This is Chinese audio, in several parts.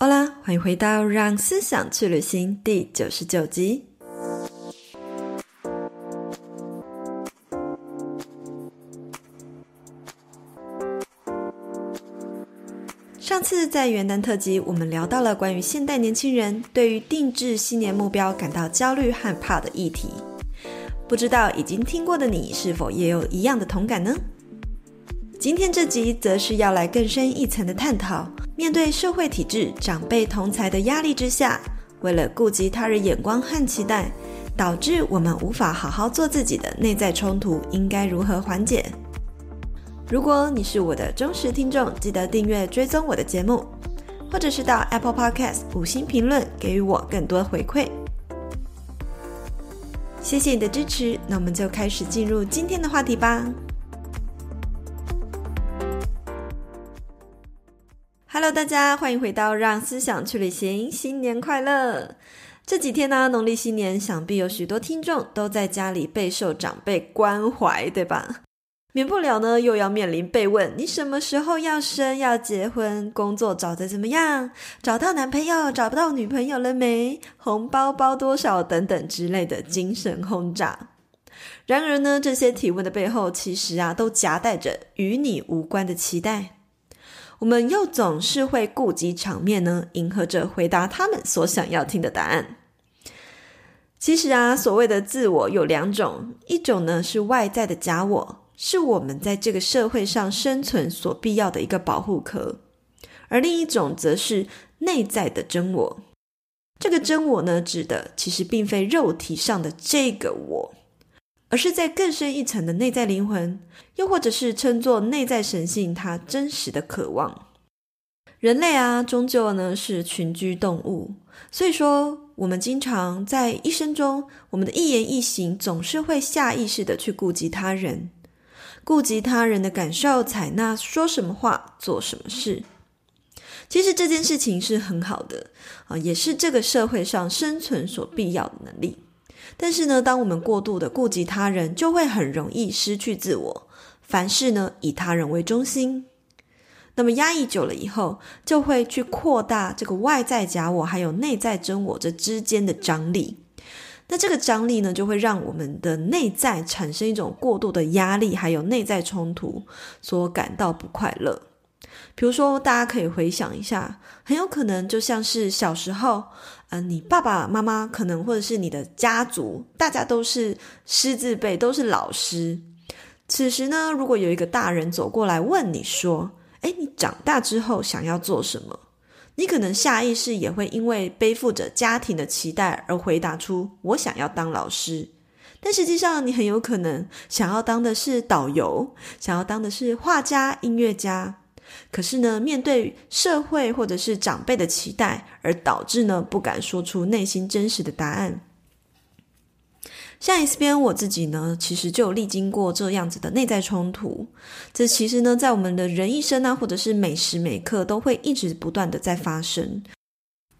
好啦，欢迎回到《让思想去旅行》第九十九集。上次在元旦特辑，我们聊到了关于现代年轻人对于定制新年目标感到焦虑和怕的议题。不知道已经听过的你，是否也有一样的同感呢？今天这集则是要来更深一层的探讨。面对社会体制、长辈同才的压力之下，为了顾及他人眼光和期待，导致我们无法好好做自己的内在冲突，应该如何缓解？如果你是我的忠实听众，记得订阅追踪我的节目，或者是到 Apple Podcast 五星评论，给予我更多回馈。谢谢你的支持，那我们就开始进入今天的话题吧。Hello，大家欢迎回到《让思想去旅行》，新年快乐！这几天呢，农历新年，想必有许多听众都在家里备受长辈关怀，对吧？免不了呢，又要面临被问：你什么时候要生、要结婚？工作找得怎么样？找到男朋友、找不到女朋友了没？红包包多少？等等之类的精神轰炸。然而呢，这些提问的背后，其实啊，都夹带着与你无关的期待。我们又总是会顾及场面呢，迎合着回答他们所想要听的答案。其实啊，所谓的自我有两种，一种呢是外在的假我，是我们在这个社会上生存所必要的一个保护壳；而另一种则是内在的真我。这个真我呢，指的其实并非肉体上的这个我。而是在更深一层的内在灵魂，又或者是称作内在神性，它真实的渴望。人类啊，终究呢是群居动物，所以说我们经常在一生中，我们的一言一行总是会下意识的去顾及他人，顾及他人的感受，采纳说什么话，做什么事。其实这件事情是很好的啊，也是这个社会上生存所必要的能力。但是呢，当我们过度的顾及他人，就会很容易失去自我。凡事呢，以他人为中心。那么压抑久了以后，就会去扩大这个外在假我还有内在真我这之间的张力。那这个张力呢，就会让我们的内在产生一种过度的压力，还有内在冲突，所感到不快乐。比如说，大家可以回想一下，很有可能就像是小时候，嗯、呃，你爸爸妈妈可能或者是你的家族，大家都是师字辈，都是老师。此时呢，如果有一个大人走过来问你说：“诶，你长大之后想要做什么？”你可能下意识也会因为背负着家庭的期待而回答出：“我想要当老师。”但实际上，你很有可能想要当的是导游，想要当的是画家、音乐家。可是呢，面对社会或者是长辈的期待，而导致呢不敢说出内心真实的答案。像 S 边我自己呢，其实就历经过这样子的内在冲突。这其实呢，在我们的人一生啊，或者是每时每刻，都会一直不断的在发生。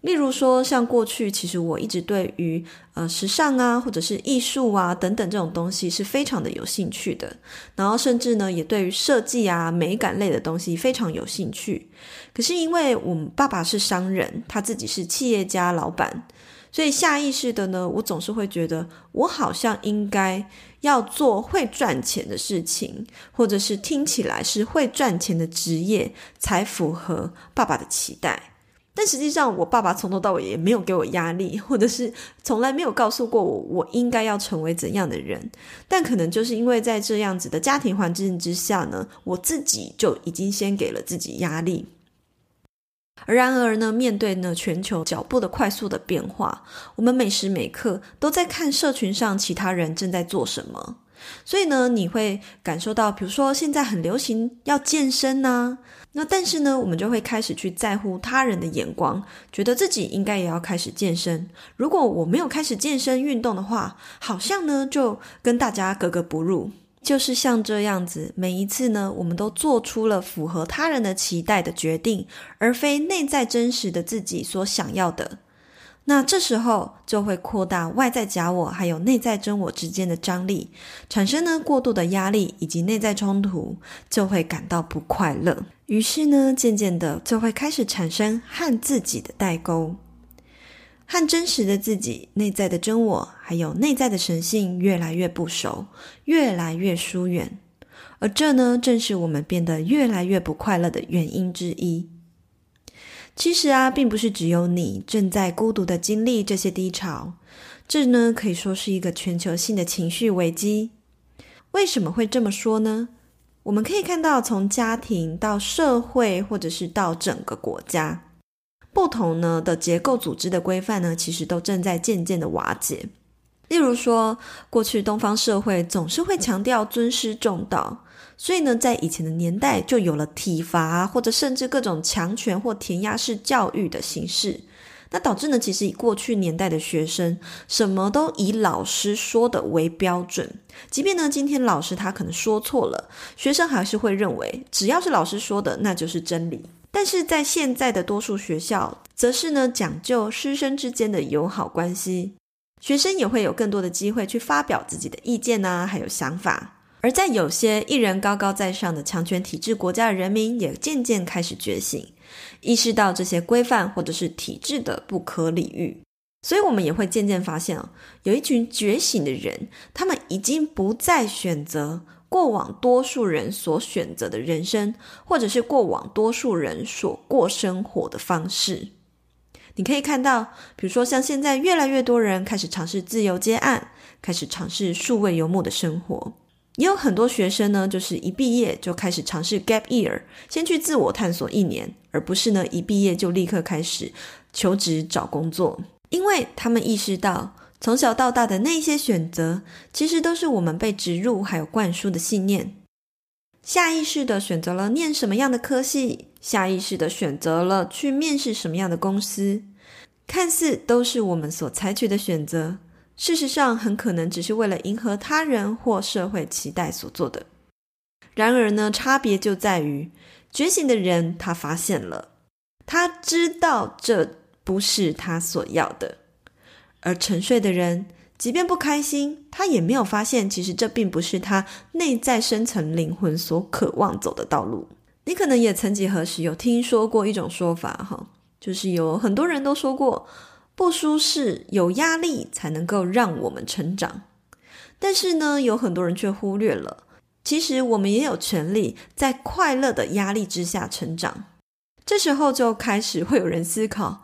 例如说，像过去，其实我一直对于呃时尚啊，或者是艺术啊等等这种东西是非常的有兴趣的。然后甚至呢，也对于设计啊、美感类的东西非常有兴趣。可是因为我们爸爸是商人，他自己是企业家老板，所以下意识的呢，我总是会觉得我好像应该要做会赚钱的事情，或者是听起来是会赚钱的职业，才符合爸爸的期待。但实际上，我爸爸从头到尾也没有给我压力，或者是从来没有告诉过我我应该要成为怎样的人。但可能就是因为在这样子的家庭环境之下呢，我自己就已经先给了自己压力。而然而呢，面对呢全球脚步的快速的变化，我们每时每刻都在看社群上其他人正在做什么。所以呢，你会感受到，比如说现在很流行要健身呐，那但是呢，我们就会开始去在乎他人的眼光，觉得自己应该也要开始健身。如果我没有开始健身运动的话，好像呢就跟大家格格不入。就是像这样子，每一次呢，我们都做出了符合他人的期待的决定，而非内在真实的自己所想要的。那这时候就会扩大外在假我还有内在真我之间的张力，产生呢过度的压力以及内在冲突，就会感到不快乐。于是呢，渐渐的就会开始产生和自己的代沟，和真实的自己、内在的真我还有内在的神性越来越不熟，越来越疏远。而这呢，正是我们变得越来越不快乐的原因之一。其实啊，并不是只有你正在孤独的经历这些低潮，这呢可以说是一个全球性的情绪危机。为什么会这么说呢？我们可以看到，从家庭到社会，或者是到整个国家，不同呢的结构组织的规范呢，其实都正在渐渐的瓦解。例如说，过去东方社会总是会强调尊师重道。所以呢，在以前的年代就有了体罚，或者甚至各种强权或填鸭式教育的形式。那导致呢，其实以过去年代的学生，什么都以老师说的为标准。即便呢，今天老师他可能说错了，学生还是会认为，只要是老师说的，那就是真理。但是在现在的多数学校，则是呢，讲究师生之间的友好关系，学生也会有更多的机会去发表自己的意见啊，还有想法。而在有些一人高高在上的强权体制国家的人民，也渐渐开始觉醒，意识到这些规范或者是体制的不可理喻。所以，我们也会渐渐发现，有一群觉醒的人，他们已经不再选择过往多数人所选择的人生，或者是过往多数人所过生活的方式。你可以看到，比如说像现在越来越多人开始尝试自由接案，开始尝试数位游牧的生活。也有很多学生呢，就是一毕业就开始尝试 gap year，先去自我探索一年，而不是呢一毕业就立刻开始求职找工作，因为他们意识到从小到大的那些选择，其实都是我们被植入还有灌输的信念，下意识的选择了念什么样的科系，下意识的选择了去面试什么样的公司，看似都是我们所采取的选择。事实上，很可能只是为了迎合他人或社会期待所做的。然而呢，差别就在于觉醒的人，他发现了，他知道这不是他所要的；而沉睡的人，即便不开心，他也没有发现，其实这并不是他内在深层灵魂所渴望走的道路。你可能也曾几何时有听说过一种说法，哈，就是有很多人都说过。不舒适、有压力才能够让我们成长，但是呢，有很多人却忽略了，其实我们也有权利在快乐的压力之下成长。这时候就开始会有人思考，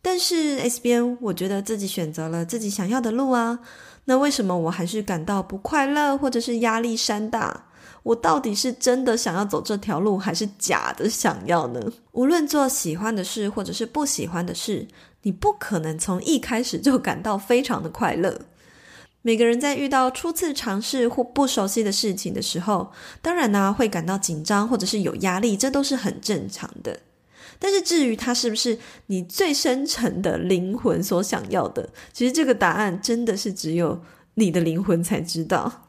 但是 S 编，我觉得自己选择了自己想要的路啊，那为什么我还是感到不快乐，或者是压力山大？我到底是真的想要走这条路，还是假的想要呢？无论做喜欢的事，或者是不喜欢的事。你不可能从一开始就感到非常的快乐。每个人在遇到初次尝试或不熟悉的事情的时候，当然呢会感到紧张或者是有压力，这都是很正常的。但是至于它是不是你最深沉的灵魂所想要的，其实这个答案真的是只有你的灵魂才知道。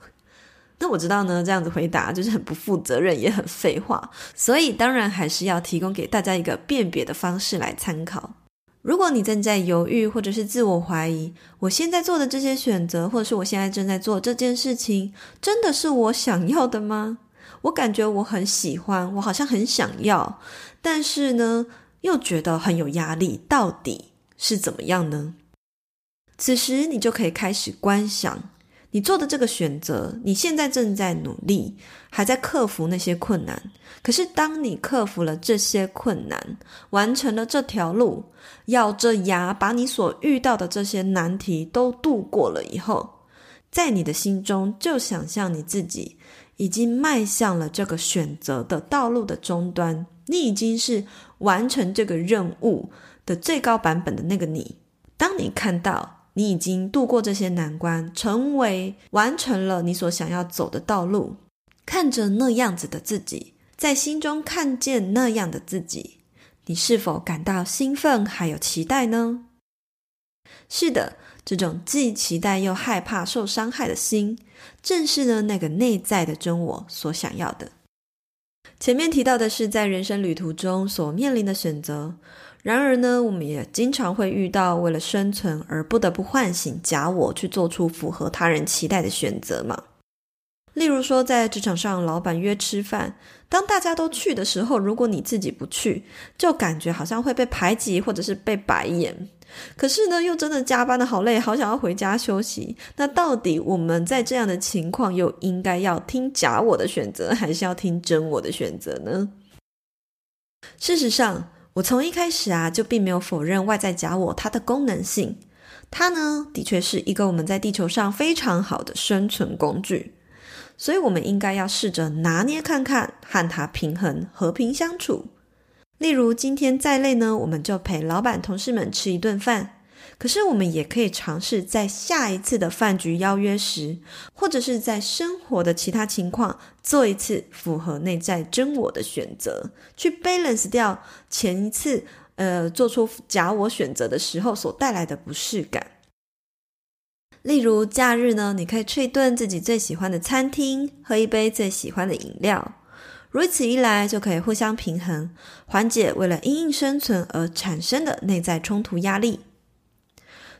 那我知道呢，这样子回答就是很不负责任，也很废话。所以当然还是要提供给大家一个辨别的方式来参考。如果你正在犹豫，或者是自我怀疑，我现在做的这些选择，或者是我现在正在做这件事情，真的是我想要的吗？我感觉我很喜欢，我好像很想要，但是呢，又觉得很有压力，到底是怎么样呢？此时你就可以开始观想。你做的这个选择，你现在正在努力，还在克服那些困难。可是，当你克服了这些困难，完成了这条路，咬着牙把你所遇到的这些难题都度过了以后，在你的心中就想象你自己已经迈向了这个选择的道路的终端，你已经是完成这个任务的最高版本的那个你。当你看到，你已经度过这些难关，成为完成了你所想要走的道路。看着那样子的自己，在心中看见那样的自己，你是否感到兴奋还有期待呢？是的，这种既期待又害怕受伤害的心，正是呢那个内在的真我所想要的。前面提到的是在人生旅途中所面临的选择。然而呢，我们也经常会遇到为了生存而不得不唤醒假我，去做出符合他人期待的选择嘛。例如说，在职场上，老板约吃饭，当大家都去的时候，如果你自己不去，就感觉好像会被排挤，或者是被白眼。可是呢，又真的加班的好累，好想要回家休息。那到底我们在这样的情况，又应该要听假我的选择，还是要听真我的选择呢？事实上，我从一开始啊，就并没有否认外在假我它的功能性。它呢，的确是一个我们在地球上非常好的生存工具。所以，我们应该要试着拿捏看看，和它平衡、和平相处。例如，今天再累呢，我们就陪老板、同事们吃一顿饭。可是，我们也可以尝试在下一次的饭局邀约时，或者是在生活的其他情况，做一次符合内在真我的选择，去 balance 掉前一次呃做出假我选择的时候所带来的不适感。例如假日呢，你可以去一顿自己最喜欢的餐厅，喝一杯最喜欢的饮料，如此一来就可以互相平衡，缓解为了因应生存而产生的内在冲突压力。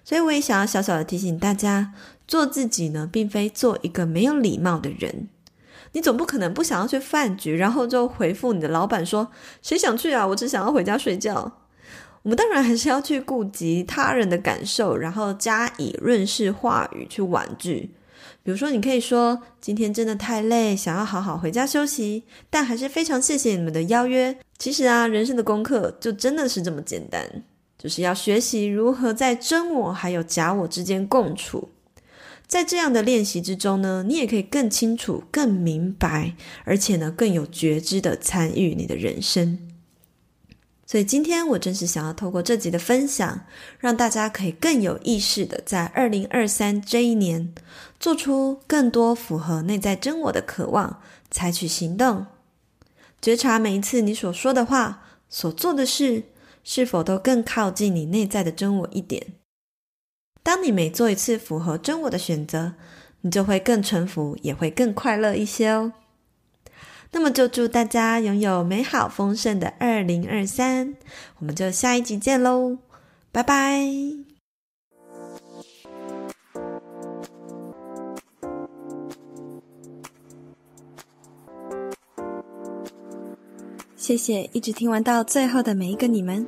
所以我也想要小小的提醒大家，做自己呢，并非做一个没有礼貌的人。你总不可能不想要去饭局，然后就回复你的老板说：“谁想去啊？我只想要回家睡觉。”我们当然还是要去顾及他人的感受，然后加以润饰话语去婉拒。比如说，你可以说：“今天真的太累，想要好好回家休息，但还是非常谢谢你们的邀约。”其实啊，人生的功课就真的是这么简单，就是要学习如何在真我还有假我之间共处。在这样的练习之中呢，你也可以更清楚、更明白，而且呢，更有觉知的参与你的人生。所以今天我正是想要透过这集的分享，让大家可以更有意识的在二零二三这一年，做出更多符合内在真我的渴望，采取行动，觉察每一次你所说的话、所做的事，是否都更靠近你内在的真我一点。当你每做一次符合真我的选择，你就会更臣服，也会更快乐一些哦。那么就祝大家拥有美好丰盛的二零二三，我们就下一集见喽，拜拜！谢谢一直听完到最后的每一个你们，